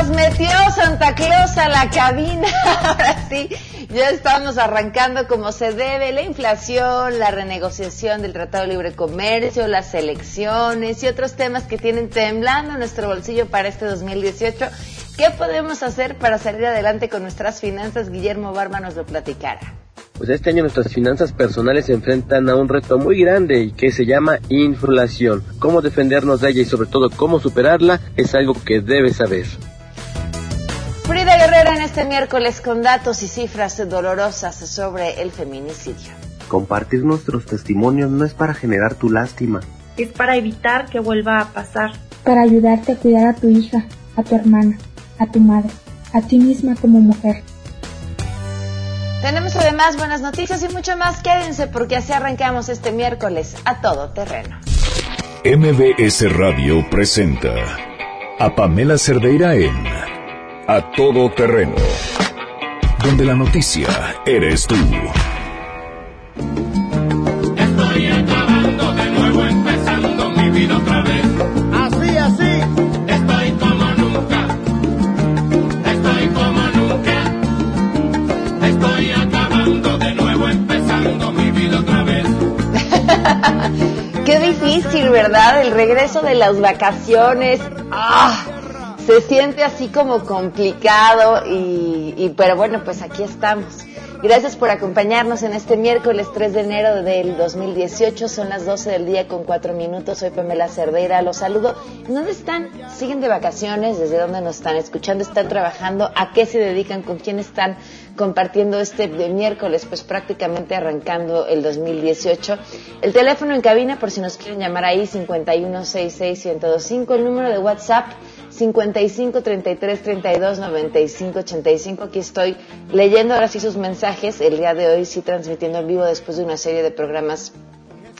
nos metió Santa Claus a la cabina. Ahora sí, ya estamos arrancando como se debe. La inflación, la renegociación del Tratado de Libre Comercio, las elecciones y otros temas que tienen temblando nuestro bolsillo para este 2018. ¿Qué podemos hacer para salir adelante con nuestras finanzas? Guillermo Barba nos lo platicará. Pues este año nuestras finanzas personales se enfrentan a un reto muy grande y que se llama inflación. Cómo defendernos de ella y sobre todo cómo superarla es algo que debes saber. Frida Guerrera en este miércoles con datos y cifras dolorosas sobre el feminicidio. Compartir nuestros testimonios no es para generar tu lástima. Es para evitar que vuelva a pasar. Para ayudarte a cuidar a tu hija, a tu hermana, a tu madre, a ti misma como mujer. Tenemos además buenas noticias y mucho más. Quédense porque así arrancamos este miércoles a todo terreno. MBS Radio presenta a Pamela Cerdeira en A Todo Terreno, donde la noticia eres tú. Estoy acabando de nuevo, empezando mi vida otra vez. Así, así. Estoy como nunca. Estoy como nunca. Estoy acabando de nuevo, empezando mi vida otra vez. Qué difícil, ¿verdad? El regreso de las vacaciones. ¡Ah! Se siente así como complicado y, y- pero bueno, pues aquí estamos. Gracias por acompañarnos en este miércoles 3 de enero del 2018. Son las 12 del día con 4 minutos. Soy Pamela Cerdeira. Los saludo. ¿Dónde están? ¿Siguen de vacaciones? ¿Desde dónde nos están escuchando? ¿Están trabajando? ¿A qué se dedican? ¿Con quién están compartiendo este de miércoles? Pues prácticamente arrancando el 2018. El teléfono en cabina, por si nos quieren llamar ahí, 5166125. El número de WhatsApp, 55 33 32 95 85. Aquí estoy leyendo ahora sí sus mensajes. El día de hoy sí transmitiendo en vivo después de una serie de programas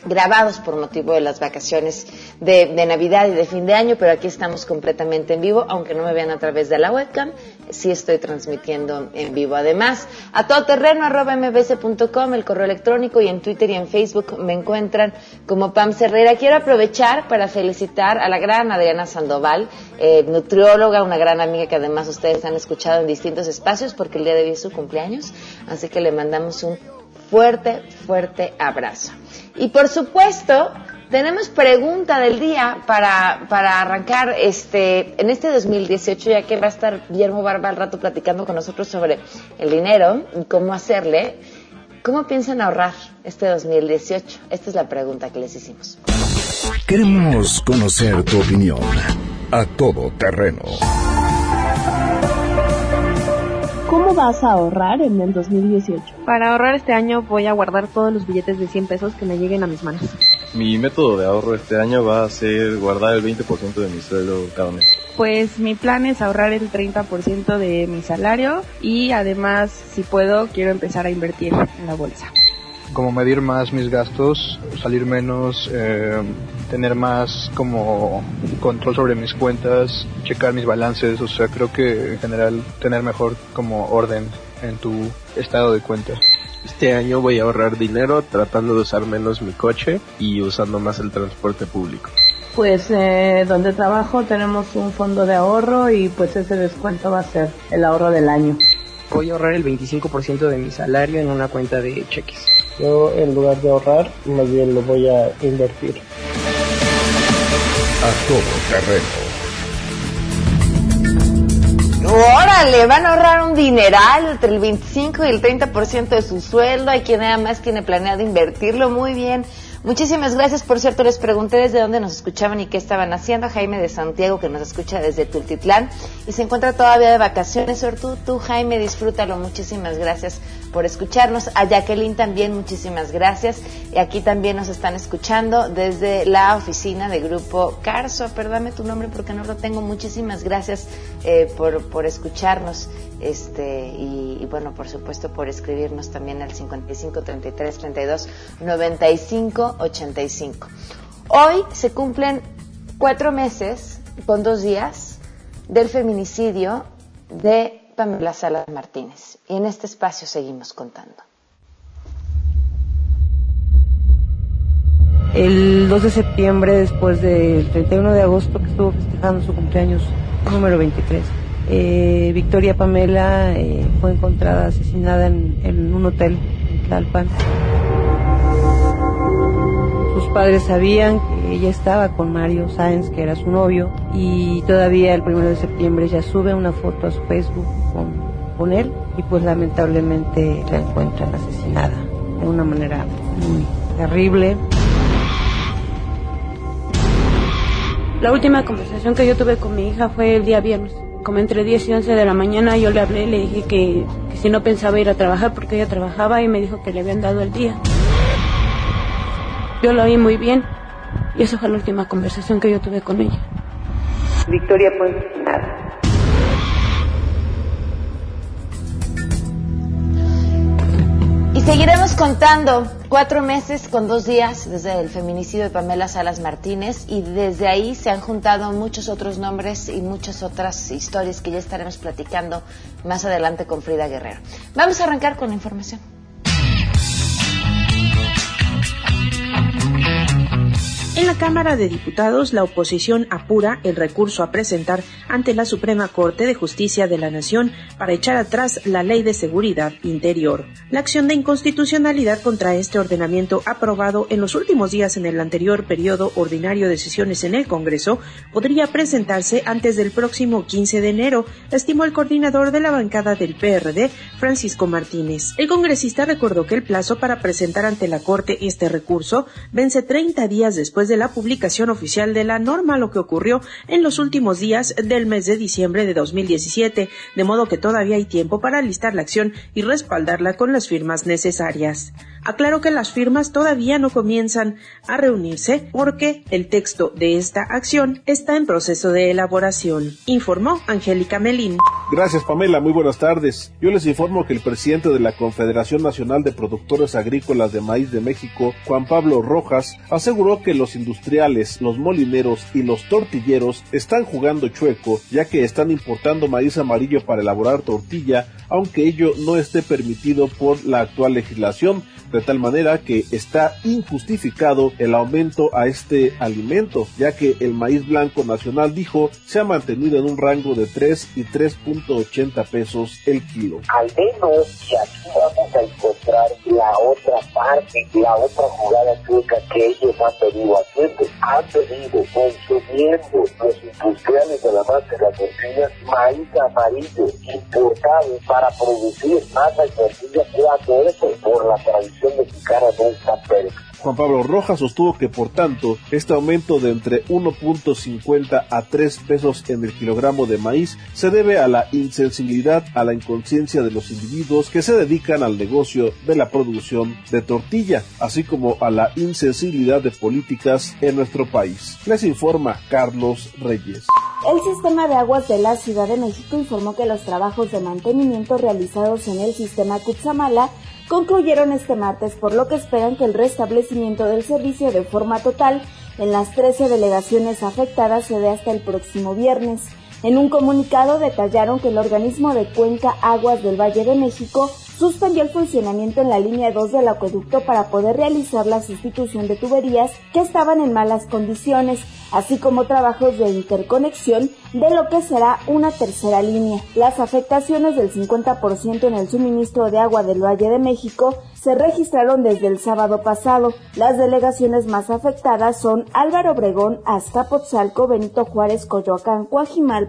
grabados por motivo de las vacaciones de, de Navidad y de fin de año, pero aquí estamos completamente en vivo, aunque no me vean a través de la webcam, sí estoy transmitiendo en vivo. Además, a todoterreno arroba mbc.com, el correo electrónico y en Twitter y en Facebook me encuentran como Pam Cerrera. Quiero aprovechar para felicitar a la gran Adriana Sandoval, eh, nutrióloga, una gran amiga que además ustedes han escuchado en distintos espacios porque el día de hoy es su cumpleaños, así que le mandamos un fuerte, fuerte abrazo. Y por supuesto, tenemos pregunta del día para, para arrancar este, en este 2018, ya que va a estar Guillermo Barba al rato platicando con nosotros sobre el dinero y cómo hacerle. ¿Cómo piensan ahorrar este 2018? Esta es la pregunta que les hicimos. Queremos conocer tu opinión. A Todo Terreno. ¿Cómo vas a ahorrar en el 2018? Para ahorrar este año voy a guardar todos los billetes de 100 pesos que me lleguen a mis manos. Mi método de ahorro este año va a ser guardar el 20% de mi sueldo cada mes. Pues mi plan es ahorrar el 30% de mi salario y además, si puedo, quiero empezar a invertir en la bolsa. Como medir más mis gastos, salir menos, eh, tener más como control sobre mis cuentas, checar mis balances, o sea, creo que en general tener mejor como orden en tu estado de cuenta. Este año voy a ahorrar dinero tratando de usar menos mi coche y usando más el transporte público. Pues eh, donde trabajo tenemos un fondo de ahorro y pues ese descuento va a ser el ahorro del año. Voy a ahorrar el 25% de mi salario en una cuenta de cheques. Yo en lugar de ahorrar, más bien lo voy a invertir. A Todo Terreno. Órale, van a ahorrar un dineral entre el 25 y el 30% de su sueldo. Hay quien nada más tiene planeado invertirlo muy bien. Muchísimas gracias. Por cierto, les pregunté desde dónde nos escuchaban y qué estaban haciendo. Jaime de Santiago, que nos escucha desde Tultitlán y se encuentra todavía de vacaciones. Sobre tú, tú, Jaime, disfrútalo. Muchísimas gracias por escucharnos. A Jacqueline también, muchísimas gracias. Y aquí también nos están escuchando desde la oficina de Grupo Carso. Perdóname tu nombre porque no lo tengo. Muchísimas gracias eh, por, por escucharnos. Este, y, bueno, por supuesto, por escribirnos también al 55 33 32 95 85. Hoy se cumplen cuatro meses con dos días del feminicidio de Pamela Salas Martínez. Y en este espacio seguimos contando. El 2 de septiembre, después del 31 de agosto, que estuvo festejando su cumpleaños número 23, Eh, Victoria Pamela eh, fue encontrada asesinada en, un hotel en Tlalpan. Sus padres sabían que ella estaba con Mario Sáenz, que era su novio, y todavía el primero de septiembre ella sube una foto a su Facebook con, con él y pues lamentablemente la encuentran asesinada de una manera muy terrible. La última conversación que yo tuve con mi hija fue el día viernes. Como entre 10 y 11 de la mañana yo le hablé y le dije que, que si no pensaba ir a trabajar porque ella trabajaba y me dijo que le habían dado el día. Yo lo oí muy bien y esa fue la última conversación que yo tuve con ella. Victoria fue asesinada. Y seguiremos contando cuatro meses con dos días desde el feminicidio de Pamela Salas Martínez y desde ahí se han juntado muchos otros nombres y muchas otras historias que ya estaremos platicando más adelante con Frida Guerrero. Vamos a arrancar con la información. En la Cámara de Diputados, la oposición apura el recurso a presentar ante la Suprema Corte de Justicia de la Nación para echar atrás la Ley de Seguridad Interior. La acción de inconstitucionalidad contra este ordenamiento aprobado en los últimos días en el anterior periodo ordinario de sesiones en el Congreso podría presentarse antes del próximo 15 de enero, estimó el coordinador de la bancada del PRD, Francisco Martínez. El congresista recordó que el plazo para presentar ante la Corte este recurso vence 30 días después de la publicación oficial de la norma, lo que ocurrió en los últimos días del mes de diciembre de 2017, de modo que todavía hay tiempo para listar la acción y respaldarla con las firmas necesarias. Aclaró que las firmas todavía no comienzan a reunirse porque el texto de esta acción está en proceso de elaboración, informó Angélica Melín. Gracias Pamela, muy buenas tardes. Yo les informo que el presidente de la Confederación Nacional de Productores Agrícolas de Maíz de México, Juan Pablo Rojas, aseguró que los industriales, los molineros y los tortilleros están jugando chueco, ya que están importando maíz amarillo para elaborar tortilla, aunque ello no esté permitido por la actual legislación, de tal manera que está injustificado el aumento a este alimento, ya que el maíz blanco nacional, dijo, se ha mantenido en un rango de 3 y 3.80 pesos el kilo. Al menos que aquí vamos a encontrar la otra parte, la otra jugada chueca que ellos han venido haciendo. Han venido consumiendo los industriales de la masa de la tortilla maíz amarillo importado para producir masa y tortilla cuando eso por la tradición mexicana no está permitido. Juan Pablo Rojas sostuvo que, por tanto, este aumento de entre 1.50 a 3 pesos en el kilogramo de maíz se debe a la insensibilidad, a la inconsciencia de los individuos que se dedican al negocio de la producción de tortilla, así como a la insensibilidad de políticas en nuestro país. Les informa Carlos Reyes. El sistema de aguas de la Ciudad de México informó que los trabajos de mantenimiento realizados en el sistema Cutzamala concluyeron este martes, por lo que esperan que el restablecimiento del servicio de forma total en las 13 delegaciones afectadas se dé hasta el próximo viernes. En un comunicado detallaron que el organismo de Cuenca Aguas del Valle de México suspendió el funcionamiento en la línea 2 del acueducto para poder realizar la sustitución de tuberías que estaban en malas condiciones, así como trabajos de interconexión de lo que será una tercera línea. Las afectaciones del 50% en el suministro de agua del Valle de México se registraron desde el sábado pasado. Las delegaciones más afectadas son Álvaro Obregón, Azcapotzalco, Benito Juárez, Coyoacán,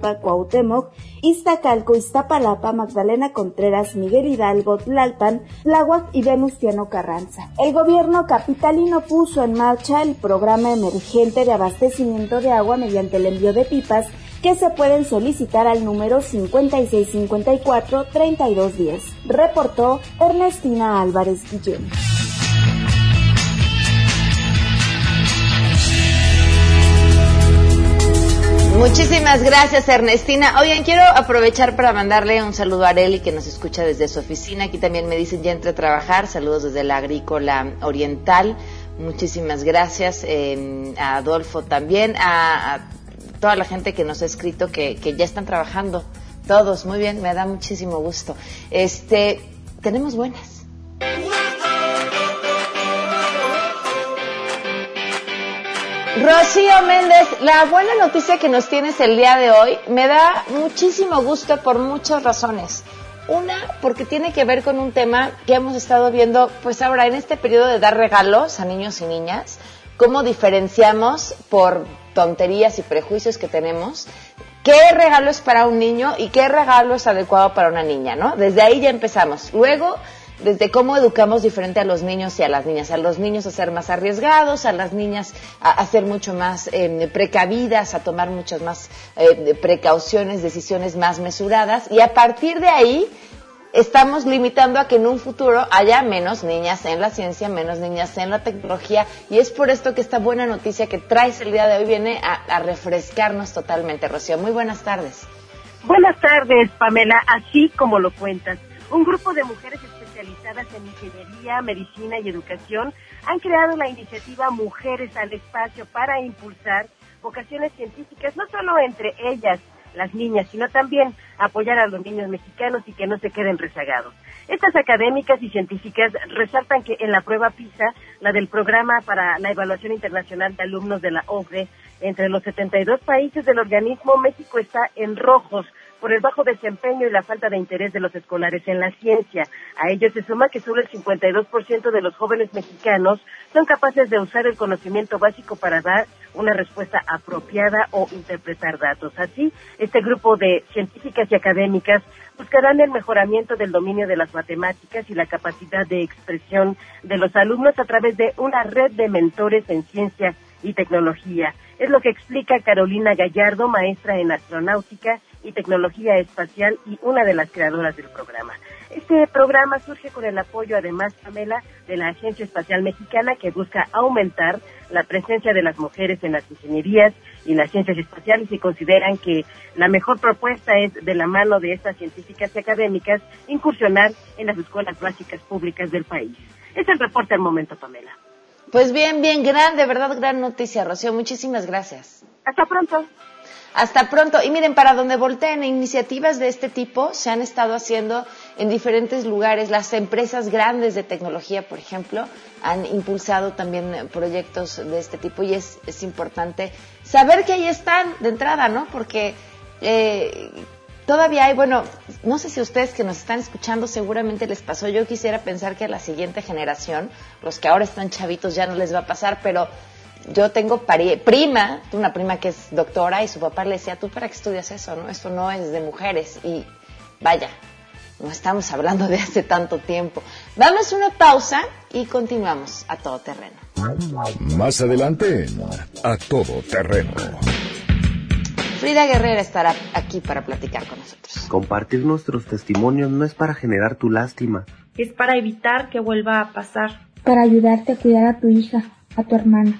Cuauhtémoc, Iztacalco, Iztapalapa, Magdalena Contreras, Miguel Hidalgo, Tlalpan, Tláhuac y Venustiano Carranza. El gobierno capitalino puso en marcha el programa emergente de abastecimiento de agua mediante el envío de pipas que se pueden solicitar al número 5654-3210. Reportó Ernestina Álvarez Guillén. Muchísimas gracias, Ernestina. Oigan, quiero aprovechar para mandarle un saludo a Areli, que nos escucha desde su oficina. Aquí también me dicen ya entre a trabajar. Saludos desde la Agrícola Oriental. Muchísimas gracias. Eh, a Adolfo también. A, a, toda la gente que nos ha escrito que, que ya están trabajando. Todos, muy bien, me da muchísimo gusto. Este, tenemos buenas. Rocío Méndez, la buena noticia que nos tienes el día de hoy me da muchísimo gusto por muchas razones. Una, porque tiene que ver con un tema que hemos estado viendo, pues ahora en este periodo de dar regalos a niños y niñas, cómo diferenciamos por tonterías y prejuicios que tenemos qué regalo es para un niño y qué regalo es adecuado para una niña, ¿no? Desde ahí ya empezamos. Luego, desde cómo educamos diferente a los niños y a las niñas. A los niños a ser más arriesgados, a las niñas a, ser mucho más eh, precavidas, a tomar muchas más eh, precauciones, decisiones más mesuradas. Y a partir de ahí estamos limitando a que en un futuro haya menos niñas en la ciencia, menos niñas en la tecnología. Y es por esto que esta buena noticia que traes el día de hoy viene a, a refrescarnos totalmente, Rocío. Muy buenas tardes. Buenas tardes, Pamela. Así como lo cuentas, un grupo de mujeres en ingeniería, medicina y educación han creado la iniciativa Mujeres al Espacio para impulsar vocaciones científicas, no solo entre ellas, las niñas, sino también apoyar a los niños mexicanos y que no se queden rezagados. Estas académicas y científicas resaltan que en la prueba PISA, la del programa para la evaluación internacional de alumnos de la OCDE, entre los 72 países del organismo, México está en rojos por el bajo desempeño y la falta de interés de los escolares en la ciencia. A ello se suma que solo el 52% de los jóvenes mexicanos son capaces de usar el conocimiento básico para dar una respuesta apropiada o interpretar datos. Así, este grupo de científicas y académicas buscarán el mejoramiento del dominio de las matemáticas y la capacidad de expresión de los alumnos a través de una red de mentores en ciencia y tecnología. Es lo que explica Carolina Gallardo, maestra en astronáutica y tecnología espacial y una de las creadoras del programa. Este programa surge con el apoyo, además, Pamela, de la Agencia Espacial Mexicana, que busca aumentar la presencia de las mujeres en las ingenierías y las ciencias espaciales y consideran que la mejor propuesta es, de la mano de estas científicas y académicas, incursionar en las escuelas básicas públicas del país. Es el reporte al momento, Pamela. Pues bien, bien, gran, de verdad, gran noticia, Rocío. Muchísimas gracias. Hasta pronto. Hasta pronto. Y miren, para donde volteen, iniciativas de este tipo se han estado haciendo en diferentes lugares. Las empresas grandes de tecnología, por ejemplo, han impulsado también proyectos de este tipo y es, es importante saber que ahí están de entrada, ¿no? Porque eh, todavía hay, bueno, no sé si ustedes que nos están escuchando seguramente les pasó, yo quisiera pensar que a la siguiente generación, los que ahora están chavitos ya no les va a pasar, pero yo tengo prima, una prima que es doctora y su papá le decía, ¿tú para qué estudias eso? no Esto no es de mujeres y vaya, no estamos hablando de hace tanto tiempo. Damos una pausa y continuamos a todo terreno. Más adelante, a todo terreno. Frida Guerrera estará aquí para platicar con nosotros. Compartir nuestros testimonios no es para generar tu lástima. Es para evitar que vuelva a pasar. Para ayudarte a cuidar a tu hija, a tu hermana,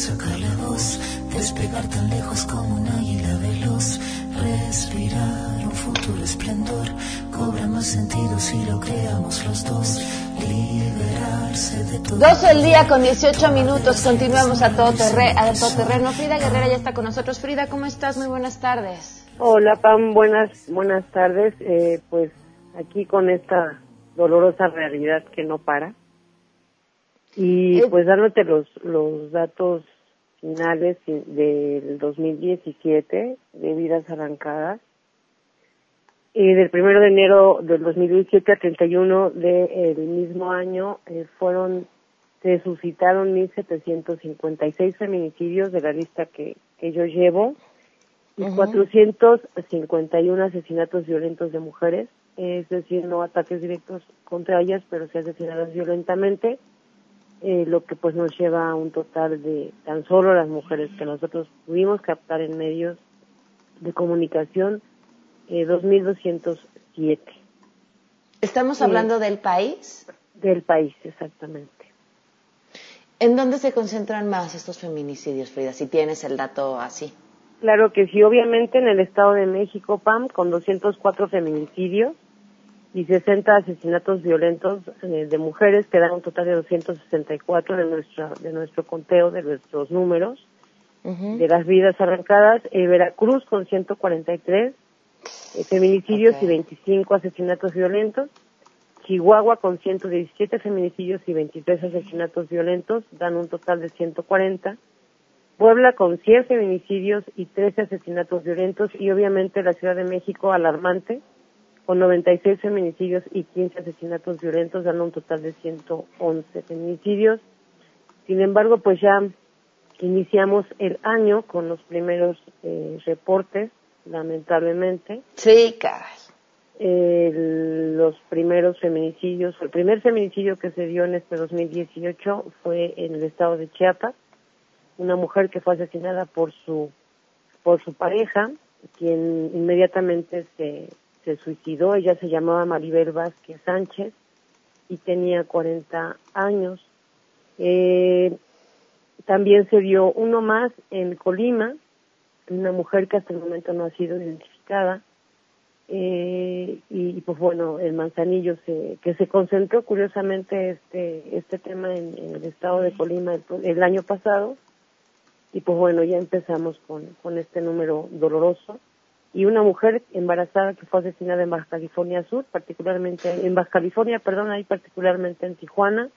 Sacar la voz, despegar tan lejos como un águila veloz. Respirar un futuro esplendor, cobra más sentido si lo creamos los dos 12 del día con 18 minutos. Continuamos a todo, a todo terreno. Frida Guerrera ya está con nosotros. Frida, ¿cómo estás? Muy buenas tardes. Hola, Pam. Buenas, buenas tardes. Eh, pues aquí con esta dolorosa realidad que no para. Y pues dándote los, los datos finales del 2017 de vidas arrancadas. Y del 1 de enero del 2017 al 31 del mismo año eh, fueron, se suscitaron 1.756 feminicidios de la lista que, que yo llevo y 451 asesinatos violentos de mujeres, es decir, no ataques directos contra ellas, pero sí asesinadas violentamente, eh, lo que pues nos lleva a un total de tan solo las mujeres que nosotros pudimos captar en medios de comunicación eh, 2.207. ¿Estamos hablando del país? Del país, exactamente. ¿En dónde se concentran más estos feminicidios, Frida? Si tienes el dato así. Claro que sí, obviamente en el Estado de México, PAM, con 204 feminicidios y 60 asesinatos violentos eh, de mujeres, que dan un total de 264 de, nuestra, de nuestro conteo, de nuestros números, de las vidas arrancadas. Eh, Veracruz con 143 eh, feminicidios y 25 asesinatos violentos. Chihuahua con 117 feminicidios y 23 asesinatos violentos, dan un total de 140. Puebla con 100 feminicidios y 13 asesinatos violentos y obviamente la Ciudad de México alarmante con 96 feminicidios y 15 asesinatos violentos, dando un total de 111 feminicidios. Sin embargo, pues ya iniciamos el año con los primeros eh, reportes, lamentablemente. Sí, caray. los primeros feminicidios, el primer feminicidio que se dio en este 2018 fue en el estado de Chiapas, una mujer que fue asesinada por su por su pareja, quien inmediatamente se, se suicidó. Ella se llamaba Maribel Vázquez Sánchez y tenía 40 años. Eh, también se dio uno más en Colima, una mujer que hasta el momento no ha sido identificada. Eh, y, pues bueno, el Manzanillo se, que se concentró curiosamente este, este tema en, el estado de Colima el, año pasado. Y pues bueno, ya empezamos con, con este número doloroso. Y una mujer embarazada que fue asesinada en Baja California Sur, particularmente en Baja California, perdón, ahí particularmente en Tijuana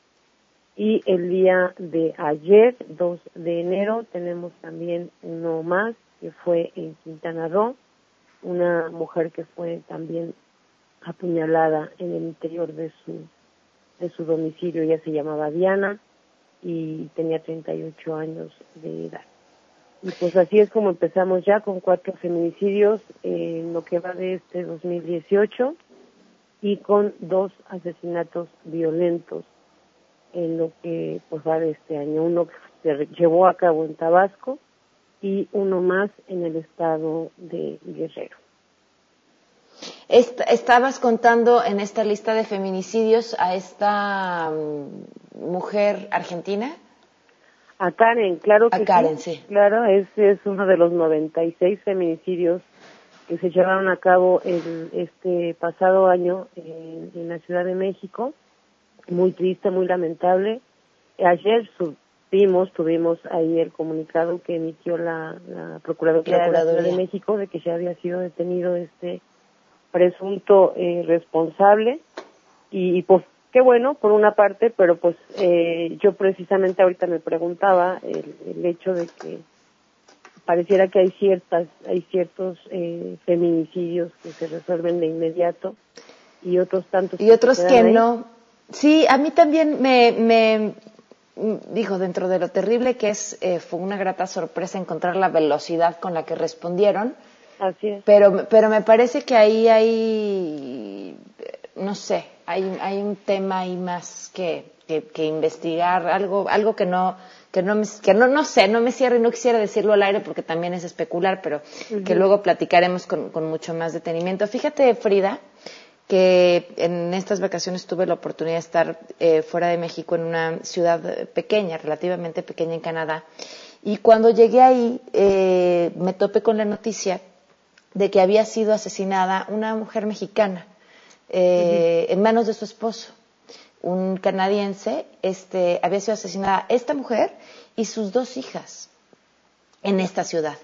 y el día de ayer, 2 de enero, tenemos también uno más que fue en Quintana Roo, una mujer que fue también apuñalada en el interior de su de su domicilio, ella se llamaba Diana y tenía 38 años de edad. Y pues así es como empezamos ya con cuatro feminicidios en lo que va de este 2018 y con dos asesinatos violentos en lo que pues va de este año. Uno que se llevó a cabo en Tabasco y uno más en el estado de Guerrero. estabas contando en esta lista de feminicidios a esta mm, mujer argentina. A Karen, claro que a Karen, sí. Claro, ese es uno de los 96 feminicidios que se llevaron a cabo el, este pasado año en la Ciudad de México muy triste, muy lamentable. Ayer supimos, tuvimos ahí el comunicado que emitió la, la Procuraduría, de México de que ya había sido detenido este presunto eh, responsable y, pues qué bueno por una parte, pero pues eh, yo precisamente ahorita me preguntaba el, el hecho de que pareciera que hay ciertas hay ciertos eh, feminicidios que se resuelven de inmediato y otros tantos y otros que no Sí, a mí también me, me dijo, dentro de lo terrible que es, eh, fue una grata sorpresa encontrar la velocidad con la que respondieron. Así es. Pero, pero me parece que ahí hay, no sé, hay, hay un tema ahí más que, que, investigar, algo, algo que no, que no, me, que no, no sé, no me cierre, no quisiera decirlo al aire porque también es especular, pero que luego platicaremos con, con mucho más detenimiento. Fíjate, Frida, que en estas vacaciones tuve la oportunidad de estar eh, fuera de México en una ciudad pequeña, relativamente pequeña en Canadá. Y cuando llegué ahí eh, me topé con la noticia de que había sido asesinada una mujer mexicana eh, en manos de su esposo, un canadiense. Este, había sido asesinada esta mujer y sus dos hijas en esta ciudad.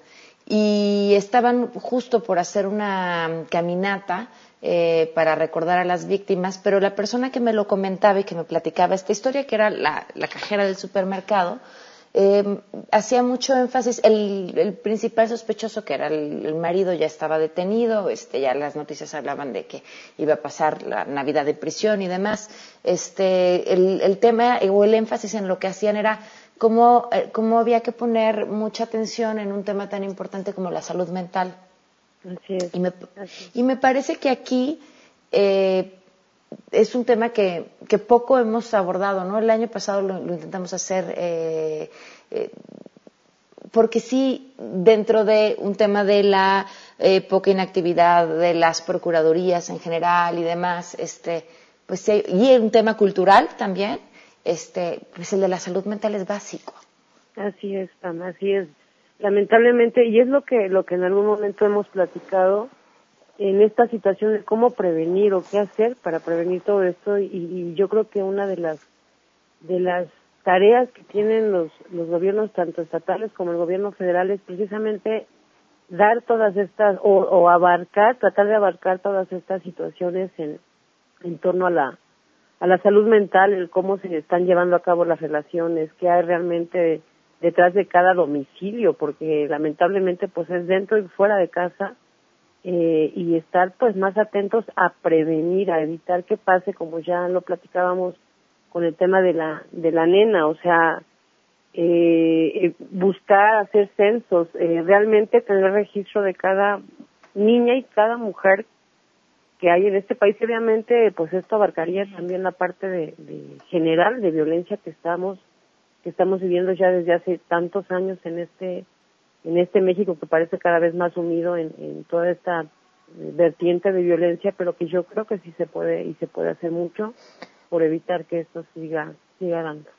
Y estaban justo por hacer una caminata eh, para recordar a las víctimas, pero la persona que me lo comentaba y que me platicaba esta historia, que era la, cajera del supermercado, eh, hacía mucho énfasis, el, principal sospechoso, que era el, marido, ya estaba detenido, este, ya las noticias hablaban de que iba a pasar la Navidad de prisión y demás. Este, el, tema o el énfasis en lo que hacían era cómo, eh, cómo había que poner mucha atención en un tema tan importante como la salud mental. Y, me, y me parece que aquí eh, es un tema que, que, poco hemos abordado, ¿no? El año pasado lo, intentamos hacer eh, eh, porque sí, dentro de un tema de la poca inactividad de las procuradurías en general y demás, este, pues y un tema cultural también, este, pues el de la salud mental es básico. Así es, Pam, así es. Lamentablemente, y es lo que, lo que en algún momento hemos platicado, en esta situación de cómo prevenir o qué hacer para prevenir todo esto y, y yo creo que una de las de las tareas que tienen los, los gobiernos tanto estatales como el gobierno federal es precisamente dar todas estas o, o abarcar, tratar de abarcar todas estas situaciones en, en torno a la a la salud mental, el cómo se están llevando a cabo las relaciones, qué hay realmente detrás de cada domicilio, porque lamentablemente pues es dentro y fuera de casa eh, y estar pues más atentos a prevenir, a evitar que pase, como ya lo platicábamos con el tema de la de la nena, o sea, eh, eh buscar hacer censos, eh, realmente tener registro de cada niña y cada mujer que hay en este país. Obviamente pues esto abarcaría también la parte de, de, general de violencia que estamos que estamos viviendo ya desde hace tantos años en este en este México que parece cada vez más unido en, en toda esta vertiente de violencia pero que yo creo que sí se puede y se puede hacer mucho por evitar que esto siga siga dando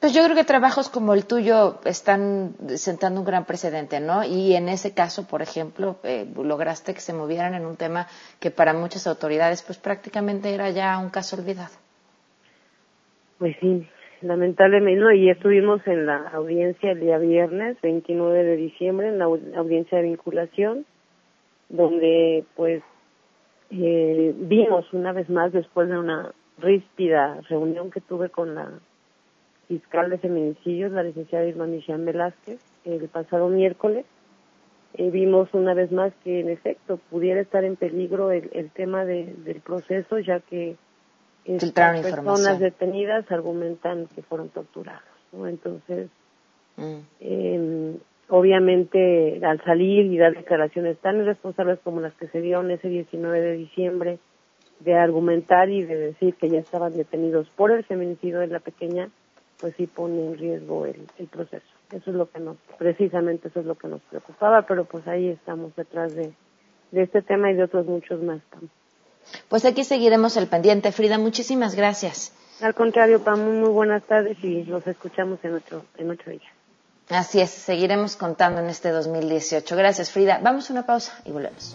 pues yo creo que trabajos como el tuyo están sentando un gran precedente, ¿no? Y en ese caso, por ejemplo, eh, lograste que se movieran en un tema que para muchas autoridades, pues prácticamente era ya un caso olvidado. Pues sí, lamentablemente, ¿no? y estuvimos en la audiencia el día viernes, 29 de diciembre, en la audiencia de vinculación, donde pues eh, vimos una vez más, después de una ríspida reunión que tuve con la fiscal de feminicidios, la licenciada Irma Michelle Velázquez, el pasado miércoles. Eh, vimos una vez más que en efecto pudiera estar en peligro el, el tema de, del proceso, ya que estas personas detenidas argumentan que fueron torturadas. ¿no? Entonces, mm. eh, obviamente, al salir y dar declaraciones tan irresponsables como las que se dieron ese 19 de diciembre, de argumentar y de decir que ya estaban detenidos por el feminicidio de la pequeña, pues sí pone en riesgo el, el proceso. Eso es lo que nos, precisamente eso es lo que nos preocupaba, pero pues ahí estamos detrás de, de este tema y de otros muchos más. Pues aquí seguiremos el pendiente. Frida, muchísimas gracias. Al contrario, Pam, muy buenas tardes y los escuchamos en otro, en otro día. Así es, seguiremos contando en este 2018. Gracias, Frida. Vamos a una pausa y volvemos.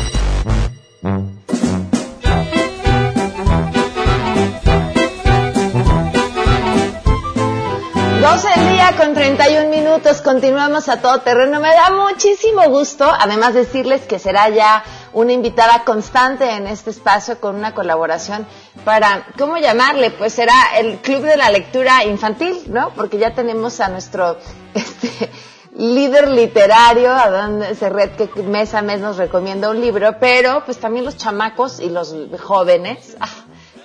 Con 31 minutos, continuamos a todo terreno. Me da muchísimo gusto, además decirles que será ya una invitada constante en este espacio con una colaboración para, ¿cómo llamarle? Pues será el Club de la Lectura Infantil, ¿no? Porque ya tenemos a nuestro este, líder literario, a donde se red que mes a mes nos recomienda un libro, pero pues también los chamacos y los jóvenes.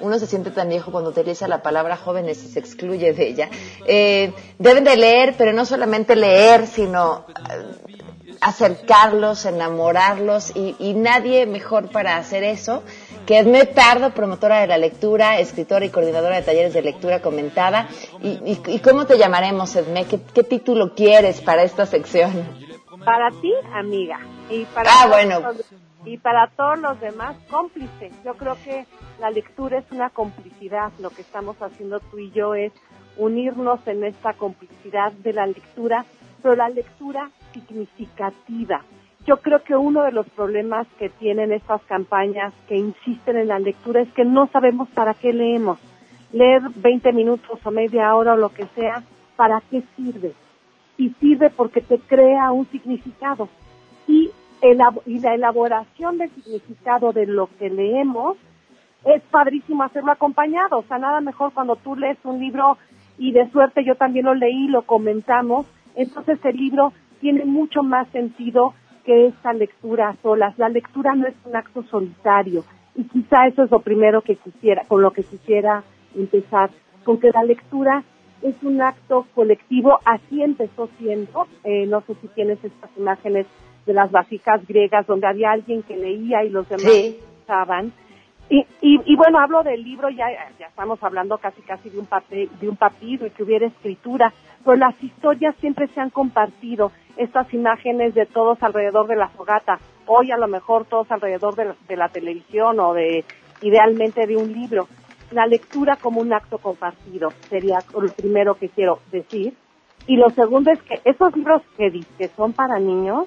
Uno se siente tan viejo cuando utiliza la palabra jóvenes y se excluye de ella. Eh, deben de leer, pero no solamente leer, sino eh, acercarlos, enamorarlos y, y, nadie mejor para hacer eso que Edme Pardo, promotora de la lectura, escritora y coordinadora de talleres de lectura comentada. ¿Y, y, y cómo te llamaremos, Edme? ¿Qué, ¿Qué, título quieres para esta sección? Para ti, amiga. Y para ah, bueno. Y para todos los demás, cómplice. Yo creo que la lectura es una complicidad. Lo que estamos haciendo tú y yo es unirnos en esta complicidad de la lectura, pero la lectura significativa. Yo creo que uno de los problemas que tienen estas campañas que insisten en la lectura es que no sabemos para qué leemos. Leer 20 minutos o media hora o lo que sea, ¿para qué sirve? Y sirve porque te crea un significado. Y, y la elaboración del significado de lo que leemos es padrísimo hacerlo acompañado. O sea, nada mejor cuando tú lees un libro y de suerte yo también lo leí, lo comentamos. Entonces el libro tiene mucho más sentido que esta lectura a solas. La lectura no es un acto solitario y quizá eso es lo primero que quisiera, con lo que quisiera empezar, con que la lectura es un acto colectivo, así empezó siendo, eh, no sé si tienes estas imágenes de las básicas griegas donde había alguien que leía y los demás estaban. Y, y, y, bueno, hablo del libro, ya, ya estamos hablando casi casi de un papel, de un papiro y que hubiera escritura, pero las historias siempre se han compartido, estas imágenes de todos alrededor de la fogata, hoy a lo mejor todos alrededor de la, de la televisión o de idealmente de un libro. La lectura como un acto compartido sería lo primero que quiero decir. Y lo segundo es que esos libros que, que son para niños,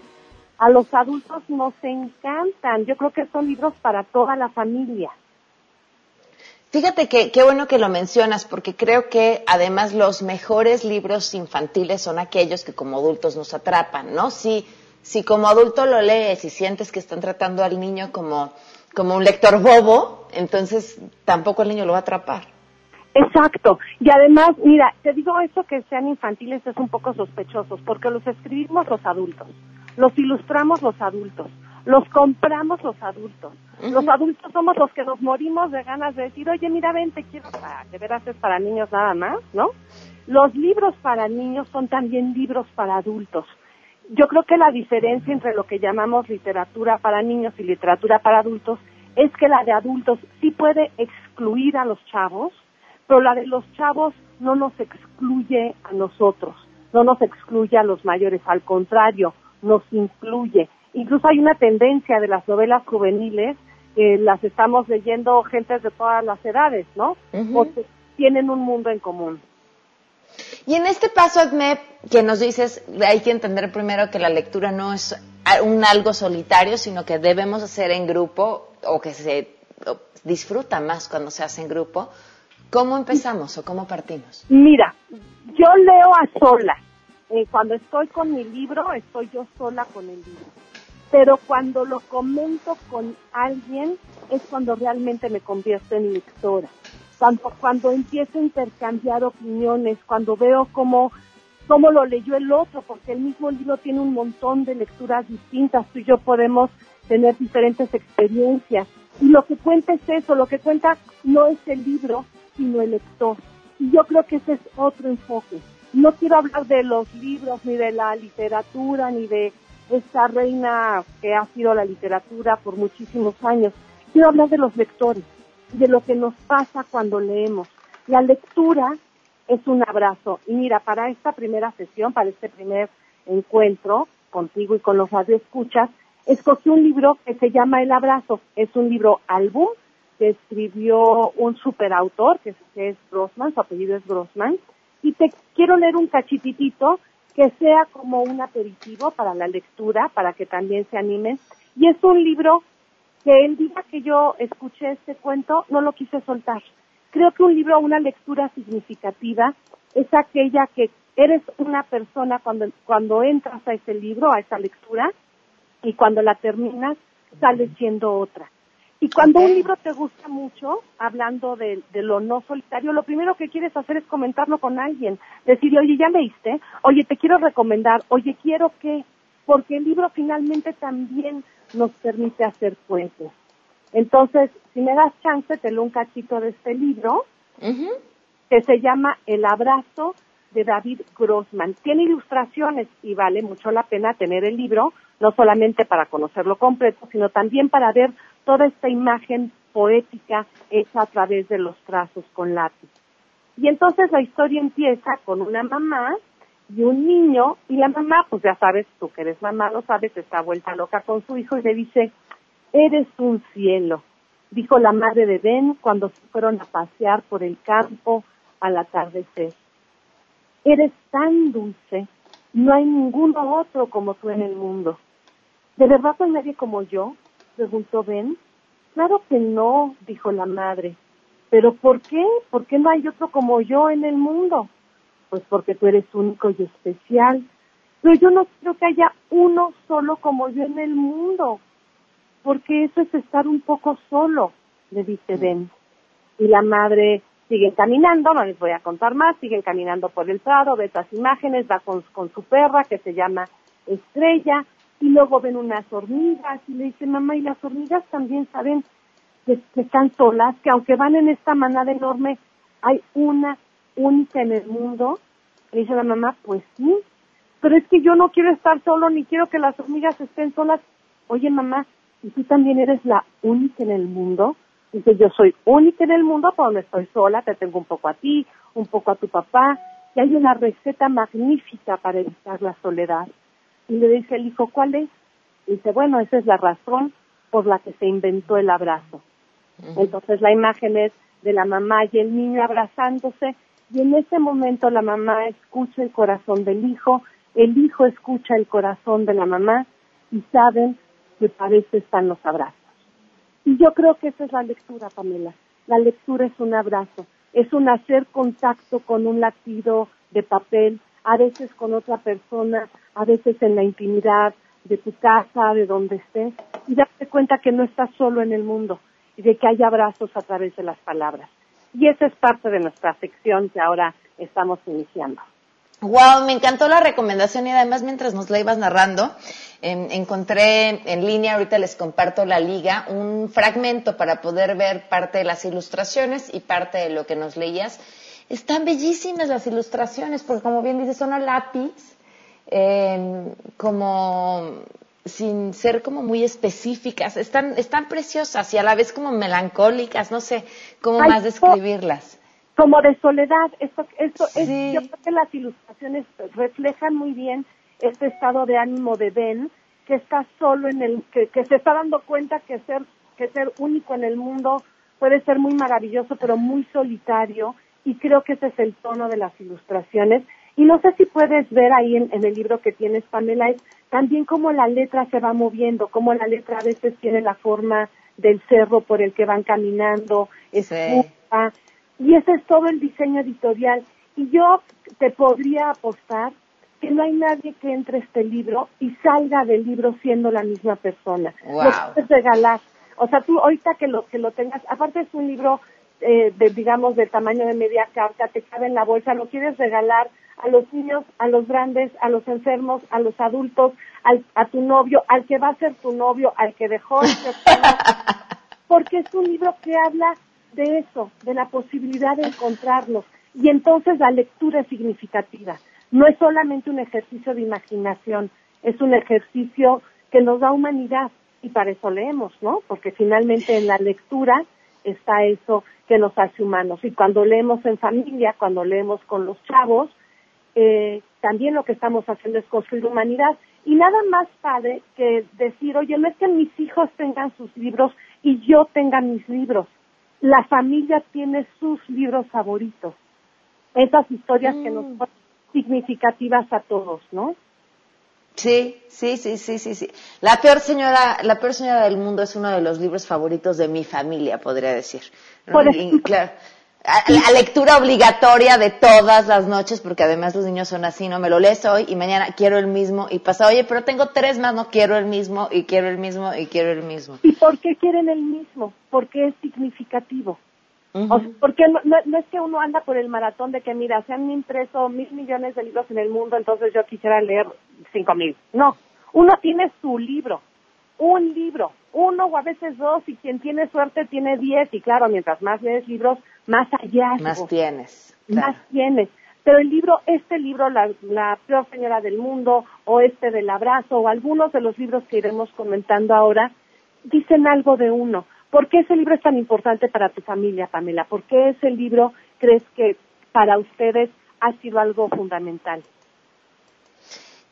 a los adultos nos encantan. Yo creo que son libros para toda la familia. Fíjate que qué bueno que lo mencionas, porque creo que además los mejores libros infantiles son aquellos que como adultos nos atrapan, ¿no? Si, si como adulto lo lees y sientes que están tratando al niño como, como un lector bobo, entonces tampoco el niño lo va a atrapar. Exacto. Y además, mira, te digo eso que sean infantiles es un poco sospechosos, porque los escribimos los adultos, los ilustramos los adultos, los compramos los adultos. Los adultos somos los que nos morimos de ganas de decir, oye, mira, ven, te quiero, ah, de veras es para niños nada más, ¿no? Los libros para niños son también libros para adultos. Yo creo que la diferencia entre lo que llamamos literatura para niños y literatura para adultos es que la de adultos sí puede excluir a los chavos, pero la de los chavos no nos excluye a nosotros, no nos excluye a los mayores, al contrario, nos incluye. Incluso hay una tendencia de las novelas juveniles que las estamos leyendo gentes de todas las edades, ¿no? Porque tienen un mundo en común. Y en este paso, Edme, que nos dices, hay que entender primero que la lectura no es un algo solitario, sino que debemos hacer en grupo o que se disfruta más cuando se hace en grupo. ¿Cómo empezamos o cómo partimos? Mira, yo leo a solas. Eh, cuando estoy con mi libro, estoy yo sola con el libro pero cuando lo comento con alguien es cuando realmente me convierto en lectora. Cuando, cuando empiezo a intercambiar opiniones, cuando veo cómo, cómo lo leyó el otro, porque el mismo libro tiene un montón de lecturas distintas, tú y yo podemos tener diferentes experiencias. Y lo que cuenta es eso, lo que cuenta no es el libro, sino el lector. Y yo creo que ese es otro enfoque. No quiero hablar de los libros, ni de la literatura, ni de esta reina que ha sido la literatura por muchísimos años. Quiero hablar de los lectores, de lo que nos pasa cuando leemos. La lectura es un abrazo. Y mira, para esta primera sesión, para este primer encuentro contigo y con los radioescuchas, escogí un libro que se llama El Abrazo. Es un libro álbum que escribió un superautor, que es Grossman, su apellido es Grossman. Y te quiero leer un cachititito que sea como un aperitivo para la lectura, para que también se animen. Y es un libro que el día que yo escuché este cuento no lo quise soltar. Creo que un libro, una lectura significativa, es aquella que eres una persona cuando, cuando entras a ese libro, a esa lectura, y cuando la terminas, sales siendo otra. Y cuando un libro te gusta mucho, hablando de, lo no solitario, lo primero que quieres hacer es comentarlo con alguien. Decirle, oye, ya leíste, oye, te quiero recomendar, oye, quiero que, porque el libro finalmente también nos permite hacer puentes. Entonces, si me das chance, te lo un cachito de este libro, que se llama El abrazo de David Grossman. Tiene ilustraciones y vale mucho la pena tener el libro, no solamente para conocerlo completo, sino también para ver toda esta imagen poética hecha a través de los trazos con lápiz. Y entonces la historia empieza con una mamá y un niño, y la mamá, pues ya sabes, tú que eres mamá, lo sabes, está vuelta loca con su hijo y le dice, eres un cielo, dijo la madre de Ben cuando se fueron a pasear por el campo al atardecer. Eres tan dulce, no hay ninguno otro como tú en el mundo. ¿De verdad hay nadie como yo? Preguntó Ben. Claro que no, dijo la madre. ¿Pero por qué? ¿Por qué no hay otro como yo en el mundo? Pues porque tú eres único y especial. Pero yo no creo que haya uno solo como yo en el mundo, porque eso es estar un poco solo. le dice ven. Y la madre sigue caminando, no les voy a contar más, siguen caminando por el prado, ve estas imágenes, va con, con su perra que se llama Estrella, y luego ven unas hormigas y le dice, mamá, y las hormigas también saben que, que están solas, que aunque van en esta manada enorme, hay una única en el mundo. Le dice la mamá, pues sí, pero es que yo no quiero estar solo, ni quiero que las hormigas estén solas. Oye, mamá, ¿y tú también eres la única en el mundo? Dice, yo soy única en el mundo, pero no estoy sola, te tengo un poco a ti, un poco a tu papá, y hay una receta magnífica para evitar la soledad. Y le dice el hijo, ¿cuál es? dice, bueno, esa es la razón por la que se inventó el abrazo. Entonces la imagen es de la mamá y el niño abrazándose y en ese momento la mamá escucha el corazón del hijo, el hijo escucha el corazón de la mamá y saben que para eso están los abrazos. Y yo creo que esa es la lectura, Pamela. La lectura es un abrazo, es un hacer contacto con un latido de papel, a veces con otra persona, a veces en la intimidad de tu casa, de donde estés, y darte cuenta que no estás solo en el mundo y de que hay abrazos a través de las palabras. Y esa es parte de nuestra sección que ahora estamos iniciando. Wow, me encantó la recomendación y además mientras nos la ibas narrando, em, encontré en línea, ahorita les comparto la liga, un fragmento para poder ver parte de las ilustraciones y parte de lo que nos leías. Están bellísimas las ilustraciones, porque como bien dices, son a lápiz, em, como sin ser como muy específicas, están, están preciosas y a la vez como melancólicas, no sé cómo más describirlas. Como de soledad. Esto, esto es, yo creo que las ilustraciones reflejan muy bien este estado de ánimo de Ben, que está solo en el, que, que se está dando cuenta que ser, que ser único en el mundo puede ser muy maravilloso, pero muy solitario, y creo que ese es el tono de las ilustraciones. Y no sé si puedes ver ahí en, el libro que tienes, Pamela, es también cómo la letra se va moviendo, cómo la letra a veces tiene la forma del cerro por el que van caminando, es y ese es todo el diseño editorial. Y yo te podría apostar que no hay nadie que entre este libro y salga del libro siendo la misma persona. Wow. Lo puedes regalar. O sea, tú ahorita que lo, que lo tengas, aparte es un libro, eh, de, digamos, de tamaño de media carta, te cabe en la bolsa, lo quieres regalar a los niños, a los grandes, a los enfermos, a los adultos, al, a tu novio, al que va a ser tu novio, al que dejó. porque es un libro que habla de eso, de la posibilidad de encontrarlos. Y entonces la lectura es significativa. No es solamente un ejercicio de imaginación, es un ejercicio que nos da humanidad y para eso leemos, ¿no? Porque finalmente en la lectura está eso que nos hace humanos. Y cuando leemos en familia, cuando leemos con los chavos, eh, también lo que estamos haciendo es construir humanidad. Y nada más padre que decir, oye, no es que mis hijos tengan sus libros y yo tenga mis libros la familia tiene sus libros favoritos. Esas historias que nos mm. son significativas a todos, ¿no? Sí, sí, sí, sí, sí, sí. La peor señora, la peor señora del mundo es uno de los libros favoritos de mi familia, podría decir. claro la lectura obligatoria de todas las noches, porque además los niños son así, ¿no? Me lo lees hoy y mañana quiero el mismo y pasa, oye, pero tengo tres más, no quiero el mismo y quiero el mismo y quiero el mismo. ¿Y por qué quieren el mismo? Porque es significativo. O porque no, no, es que uno anda por el maratón de que, mira, se han impreso mil millones de libros en el mundo, entonces yo quisiera leer cinco mil. No, uno tiene su libro, un libro, uno o a veces dos, y quien tiene suerte tiene diez, y claro, mientras más lees libros, más allá. Más tienes. Más tienes. Pero el libro, este libro, la, la, peor señora del mundo, o este del abrazo, o algunos de los libros que iremos comentando ahora, dicen algo de uno. ¿Por qué ese libro es tan importante para tu familia, Pamela? ¿Por qué ese libro crees que para ustedes ha sido algo fundamental?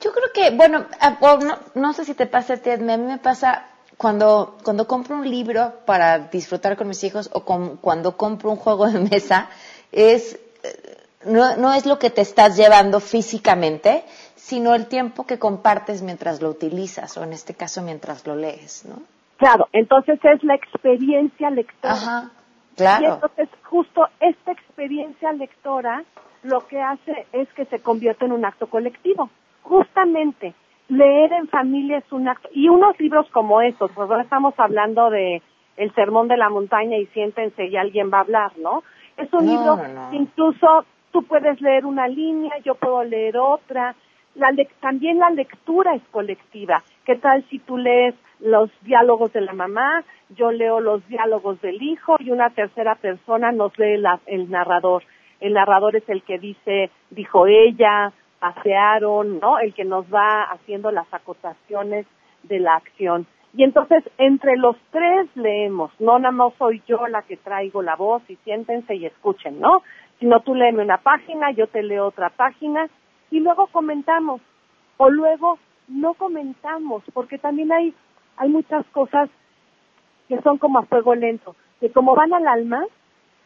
Yo creo que, bueno, no, no sé si te pasa a ti, a mí me pasa cuando, cuando compro un libro para disfrutar con mis hijos o cuando compro un juego de mesa, es, eh, no, no es lo que te estás llevando físicamente, sino el tiempo que compartes mientras lo utilizas o en este caso mientras lo lees, ¿no? Claro, entonces es la experiencia lectora. Ajá, claro. Y entonces justo esta experiencia lectora lo que hace es que se convierte en un acto colectivo. Justamente leer en familia es un acto, y unos libros como estos, pues ahora estamos hablando de el sermón de la montaña y siéntense y alguien va a hablar, ¿no? Es un No, libro no, que incluso tú puedes leer una línea, yo puedo leer otra. La lec- también la lectura es colectiva. ¿Qué tal si tú lees los diálogos de la mamá, yo leo los diálogos del hijo y una tercera persona nos lee la- el narrador? El narrador es el que dice, dijo ella, pasearon, ¿no? El que nos va haciendo las acotaciones de la acción. Y entonces entre los tres leemos, no nada más soy yo la que traigo la voz y siéntense y escuchen, ¿no? Sino tú léeme una página, yo te leo otra página y luego comentamos. O luego no comentamos, porque también hay, hay muchas cosas que son como a fuego lento, que como van al alma,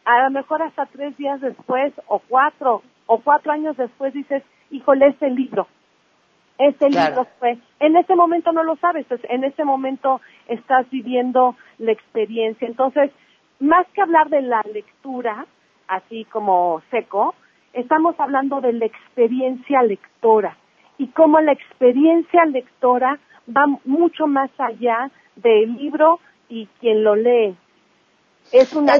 a lo mejor hasta tres días después o cuatro o cuatro años después dices, híjole, ese libro, Claro. libro fue. En ese momento no lo sabes, pues, en ese momento estás viviendo la experiencia. Entonces, más que hablar de la lectura, así como seco, estamos hablando de la experiencia lectora y cómo la experiencia lectora va mucho más allá del libro y quien lo lee. Es una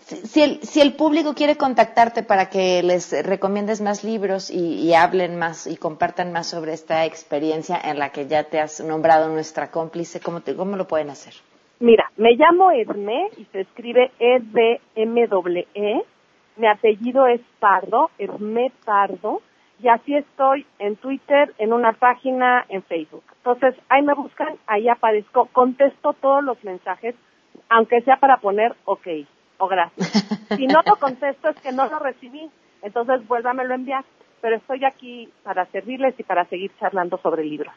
si, si el, si el público quiere contactarte para que les recomiendes más libros y, y hablen más y compartan más sobre esta experiencia en la que ya te has nombrado nuestra cómplice, ¿cómo, te, cómo lo pueden hacer? Mira, me llamo Edme y se escribe E-D-M-E. Mi apellido es Pardo, Edme Pardo. Y así estoy en Twitter, en una página, en Facebook. Entonces, ahí me buscan, ahí aparezco, contesto todos los mensajes, aunque sea para poner ok o gracias. Si no lo contesto es que no lo recibí, entonces vuélvamelo a enviar. Pero estoy aquí para servirles y para seguir charlando sobre libros.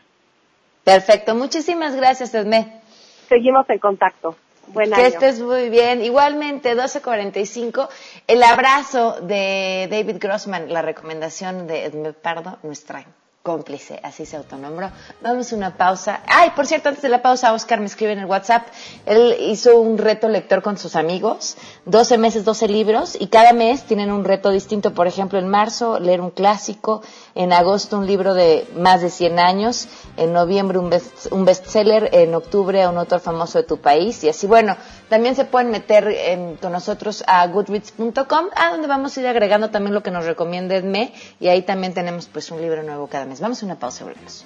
Perfecto, muchísimas gracias, Esme. Seguimos en contacto. Buen Que año. estés muy bien. Igualmente, 12.45, el abrazo de David Grossman, la recomendación de Edme Pardo, nuestra cómplice, así se autonombró. Vamos a una pausa. Ay, por cierto, antes de la pausa, Oscar me escribe en el WhatsApp. Él hizo un reto lector con sus amigos, 12 meses, 12 libros, y cada mes tienen un reto distinto. Por ejemplo, en marzo, leer un clásico, en agosto, un libro de más de 100 años, en noviembre, un, best, un bestseller, en octubre, un autor famoso de tu país, y así. Bueno, también se pueden meter en- con nosotros a goodreads.com, a donde vamos a ir agregando también lo que nos recomienda Edme, y ahí también tenemos pues un libro nuevo cada mes. Vamos a una pausa, volvemos.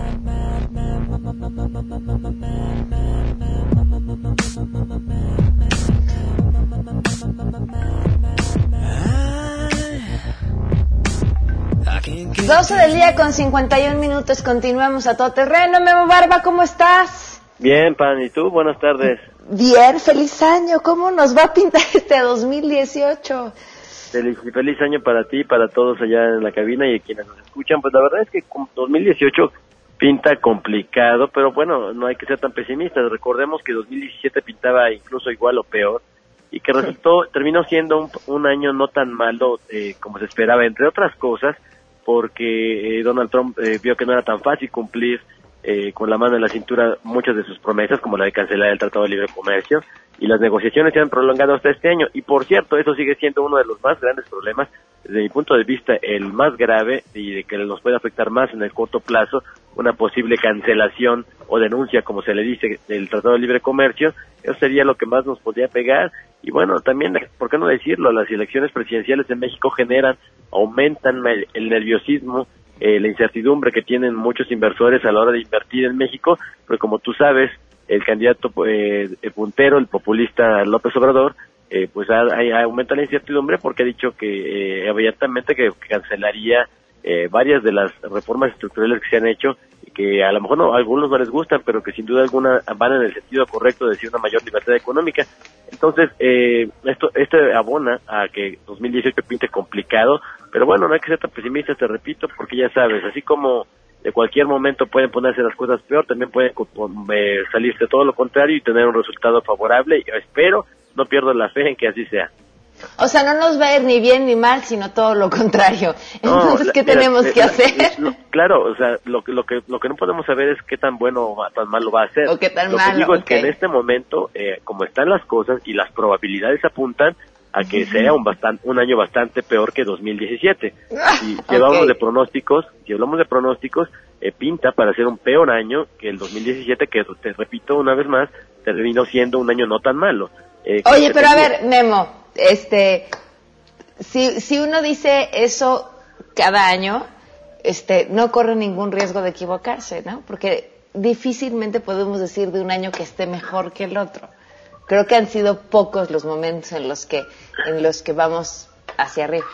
12 del día con 51 minutos, continuamos a todo terreno. Memo Barba, ¿cómo estás? Bien, Pan, ¿y tú? Buenas tardes. Bien, feliz año. ¿Cómo nos va a pintar este 2018? Feliz, feliz año para ti, para todos allá en la cabina y quienes nos escuchan. Pues la verdad es que como 2018 pinta complicado, pero bueno, no hay que ser tan pesimistas. Recordemos que 2017 pintaba incluso igual o peor y que resultó, terminó siendo un, un año no tan malo eh, como se esperaba, entre otras cosas, porque eh, Donald Trump eh, vio que no era tan fácil cumplir eh, con la mano en la cintura muchas de sus promesas, como la de cancelar el Tratado de Libre Comercio, y las negociaciones se han prolongado hasta este año. Y por cierto, eso sigue siendo uno de los más grandes problemas, desde mi punto de vista, el más grave y de que nos puede afectar más en el corto plazo, una posible cancelación o denuncia, como se le dice, del Tratado de Libre Comercio. Eso sería lo que más nos podría pegar. Y bueno, también, ¿por qué no decirlo? Las elecciones presidenciales en México generan, aumentan el, el nerviosismo, eh, la incertidumbre que tienen muchos inversores a la hora de invertir en México, pero como tú sabes, el candidato eh, puntero, el populista López Obrador, eh, pues ha, ha- aumenta la incertidumbre porque ha dicho que eh, abiertamente que, cancelaría eh, varias de las reformas estructurales que se han hecho y que a lo mejor no, a algunos no les gustan, pero que sin duda alguna van en el sentido correcto de decir una mayor libertad económica. Entonces, eh, esto, esto abona a que 2018 pinte complicado, pero bueno, no hay que ser tan pesimistas, te repito, porque ya sabes, así como de cualquier momento pueden ponerse las cosas peor, también puede eh, salirse todo lo contrario y tener un resultado favorable. Espero, no pierdo la fe en que así sea. O sea, no nos va a ir ni bien ni mal, sino todo lo contrario. Entonces, ¿qué tenemos que hacer? claro, o sea, lo, lo, que, lo que no podemos saber es qué tan bueno o tan malo va a ser. O qué tan lo malo, que digo es que en este momento, eh, como están las cosas y las probabilidades apuntan a que sea un, bastante, un año bastante peor que 2017. Ah, Si, hablamos de pronósticos, si hablamos de pronósticos, eh, pinta para ser un peor año que el 2017, que te repito una vez más, terminó siendo un año no tan malo. Eh, Oye, pero a ver, Memo, este, si, si uno dice eso cada año, este, no corre ningún riesgo de equivocarse, ¿no? Porque difícilmente podemos decir de un año que esté mejor que el otro. Creo que han sido pocos los momentos en los que, en los que vamos hacia arriba.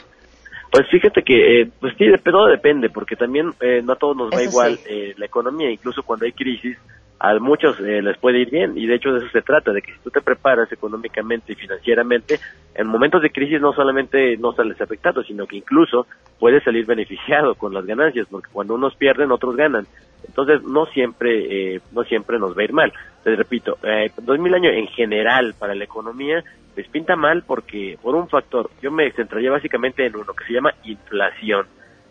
Pues fíjate que, eh, pues sí, todo depende, porque también eh, no a todos nos va Eso igual sí. eh, la economía, incluso cuando hay crisis, a muchos eh, les puede ir bien, y de hecho de eso se trata, de que si tú te preparas económicamente y financieramente, en momentos de crisis no solamente no sales afectado, sino que incluso puedes salir beneficiado con las ganancias, porque cuando unos pierden, otros ganan. Entonces, no siempre, eh, no siempre nos va a ir mal. Te repito, eh, 2000 años en general para la economía, pues pinta mal porque, por un factor, yo me centraría básicamente en uno que se llama inflación.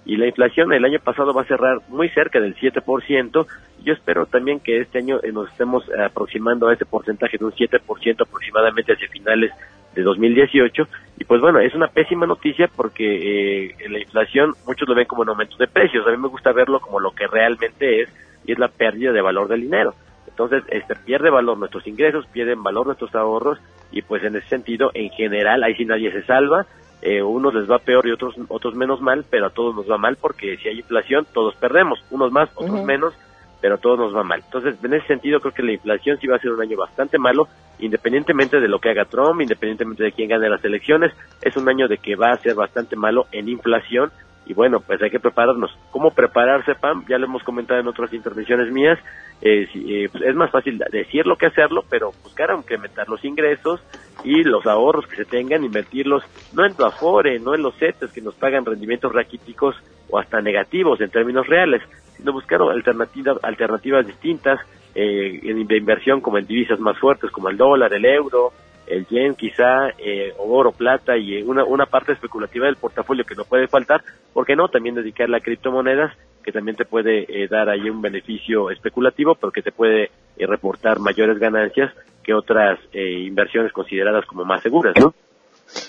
Y la inflación el año pasado va a cerrar muy cerca del 7%. Yo espero también que este año eh, nos estemos aproximando a ese porcentaje de un 7% aproximadamente hacia finales de 2018. Y pues bueno, es una pésima noticia porque eh, la inflación muchos lo ven como un aumento de precios. A mí me gusta verlo como lo que realmente es y es la pérdida de valor del dinero. Entonces, este pierde valor nuestros ingresos, pierden valor nuestros ahorros y pues en ese sentido, en general, ahí sí nadie se salva. Eh, unos les va peor y otros otros menos mal, pero a todos nos va mal porque si hay inflación, todos perdemos, unos más, otros menos, pero a todos nos va mal. Entonces, en ese sentido, creo que la inflación sí va a ser un año bastante malo, independientemente de lo que haga Trump, independientemente de quién gane las elecciones, es un año de que va a ser bastante malo en inflación y bueno, pues hay que prepararnos. ¿Cómo prepararse, Pam? Ya lo hemos comentado en otras intervenciones mías. Eh, eh, pues es más fácil decirlo que hacerlo, pero buscar incrementar los ingresos y los ahorros que se tengan, invertirlos no en tu Afore, no en los CETES que nos pagan rendimientos raquíticos o hasta negativos en términos reales, sino buscar alternativas, alternativas distintas eh, de inversión como en divisas más fuertes como el dólar, el euro, el yen quizá, eh, oro, plata y eh, una, una parte especulativa del portafolio que no puede faltar, ¿por qué no? También dedicarla a criptomonedas, que también te puede eh, dar ahí un beneficio especulativo, pero que te puede eh, reportar mayores ganancias que otras inversiones consideradas como más seguras, ¿no?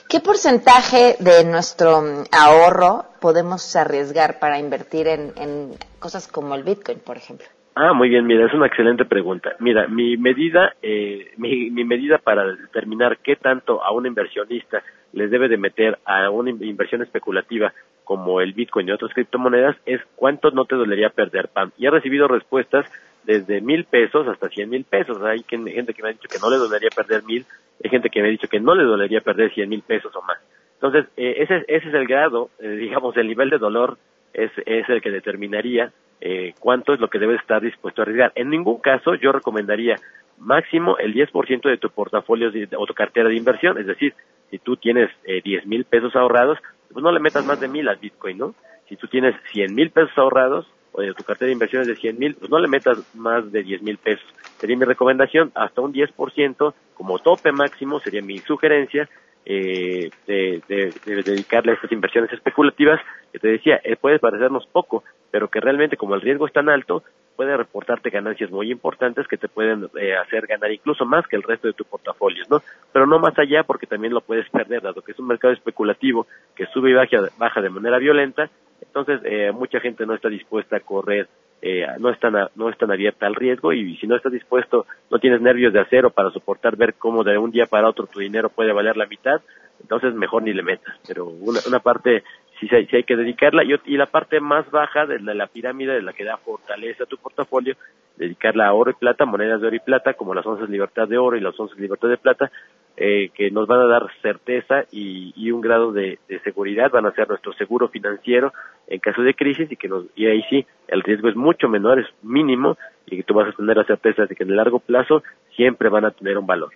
¿Qué porcentaje de nuestro mm, ahorro podemos arriesgar para invertir en cosas como el Bitcoin, por ejemplo? Ah, muy bien, mira, es una excelente pregunta. Mira, mi medida, eh, mi, mi medida para determinar qué tanto a un inversionista les debe de meter a una in- inversión especulativa como el Bitcoin y otras criptomonedas es cuánto no te dolería perder, Pam. Y he recibido respuestas desde mil pesos hasta cien mil pesos. Hay gente que me ha dicho que no le dolería perder mil, hay gente que me ha dicho que no le dolería perder cien mil pesos o más. Entonces, eh, ese, ese es el grado, eh, digamos, el nivel de dolor es el que determinaría eh, cuánto es lo que debes estar dispuesto a arriesgar. En ningún caso yo recomendaría máximo el 10% de tu portafolio o tu cartera de inversión, es decir, si tú tienes eh, 10 mil pesos ahorrados, pues no le metas más de mil al Bitcoin, ¿no? Si tú tienes 100 mil pesos ahorrados o de tu cartera de inversión es de 100 mil, pues no le metas más de 10 mil pesos. Sería mi recomendación, hasta un 10% como tope máximo, sería mi sugerencia, eh, de, de- de dedicarle a estas inversiones especulativas, que te decía, eh, puede parecernos poco, pero que realmente como el riesgo es tan alto, puede reportarte ganancias muy importantes que te pueden eh, hacer ganar incluso más que el resto de tu portafolio, ¿no? Pero no más allá porque también lo puedes perder, dado que es un mercado especulativo que sube y baja, baja de manera violenta, entonces eh, mucha gente no está dispuesta a correr, eh, no, es tan no es tan abierta al riesgo y si no estás dispuesto, no tienes nervios de acero para soportar ver cómo de un día para otro tu dinero puede valer la mitad, entonces mejor ni le metas, pero una, una parte sí, se- sí hay que dedicarla y la parte más baja de la, la pirámide de la que da fortaleza a tu portafolio, dedicarla a oro y plata, monedas de oro y plata, como las onzas libertad de oro y las onzas libertad de plata, eh, que nos van a dar certeza y, y un grado de, seguridad, van a ser nuestro seguro financiero en caso de crisis y que nos, y ahí sí, el riesgo es mucho menor, es mínimo y que tú vas a tener la certeza de que en el largo plazo siempre van a tener un valor.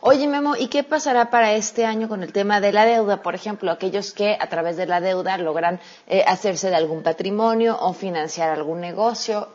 Oye, Memo, ¿y qué pasará para este año con el tema de la deuda? Por ejemplo, aquellos que a través de la deuda logran eh, hacerse de algún patrimonio o financiar algún negocio.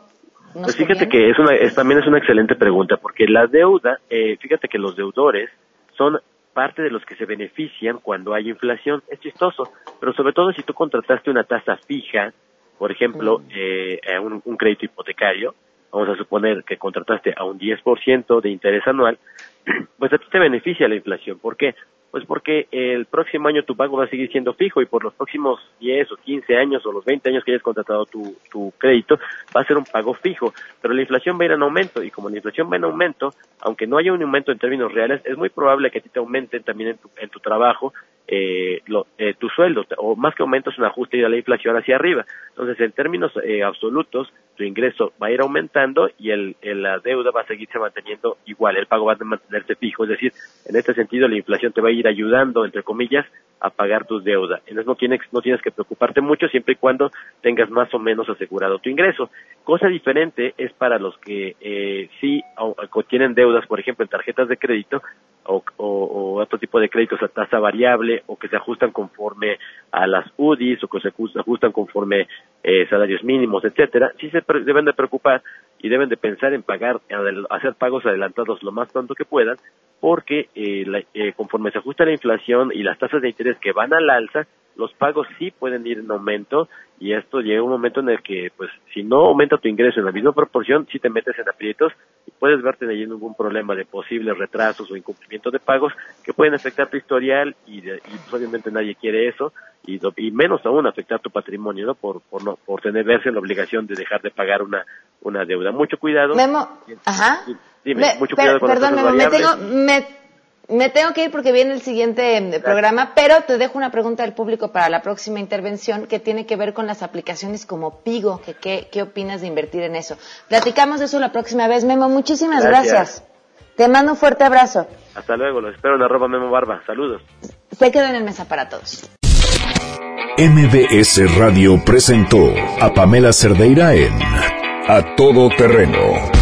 Pues fíjate que es una, es, también es una excelente pregunta, porque la deuda, eh, fíjate que los deudores son parte de los que se benefician cuando hay inflación. Es chistoso, pero sobre todo si tú contrataste una tasa fija, por ejemplo, mm. eh, un, un crédito hipotecario, vamos a suponer que contrataste a un 10% de interés anual, pues a ti te beneficia la inflación. ¿Por qué? Pues porque el próximo año tu pago va a seguir siendo fijo y por los próximos 10 o 15 años o los 20 años que hayas contratado tu, tu crédito va a ser un pago fijo, pero la inflación va a ir en aumento y como la inflación va en aumento, aunque no haya un aumento en términos reales, es muy probable que a ti te aumenten también en tu, en tu trabajo eh, lo, eh, tu sueldo, o más que aumento es un ajuste de la inflación hacia arriba. Entonces, en términos eh, absolutos, tu ingreso va a ir aumentando y el, la deuda va a seguirse manteniendo igual, el pago va a mantenerse fijo, es decir, en este sentido la inflación te va a ir ayudando, entre comillas, a pagar tus deudas. Entonces no tienes, no tienes que preocuparte mucho siempre y cuando tengas más o menos asegurado tu ingreso. Cosa diferente es para los que eh, sí tienen deudas, por ejemplo, en tarjetas de crédito o, o, otro tipo de créditos a tasa variable o que se ajustan conforme a las UDIs o que se ajustan conforme eh, salarios mínimos, etcétera. Sí se deben de preocupar y deben de pensar en pagar, hacer pagos adelantados lo más pronto que puedan porque eh, eh, conforme se ajusta la inflación y las tasas de interés que van al alza, los pagos sí pueden ir en aumento y esto llega un momento en el que, pues, si no aumenta tu ingreso en la misma proporción, sí te metes en aprietos y puedes verte en algún problema de posibles retrasos o incumplimiento de pagos que pueden afectar tu historial y, y pues, obviamente nadie quiere eso y, y, menos aún afectar tu patrimonio, ¿no? Por, por no, por tener verse en la obligación de dejar de pagar una, una deuda. Mucho cuidado. Memo, ajá. Dime, mucho cuidado con perdón, me tengo, me, tengo que ir porque viene el siguiente eh, programa, pero te dejo una pregunta del público para la próxima intervención que tiene que ver con las aplicaciones como Pigo. Que, qué, ¿Qué opinas de invertir en eso? Platicamos de eso la próxima vez. Memo, muchísimas gracias. Te mando un fuerte abrazo. Hasta luego, los espero en arroba Memo Barba. Saludos. Se quedó en el mesa para todos. MBS Radio presentó a Pamela Cerdeira en A Todo Terreno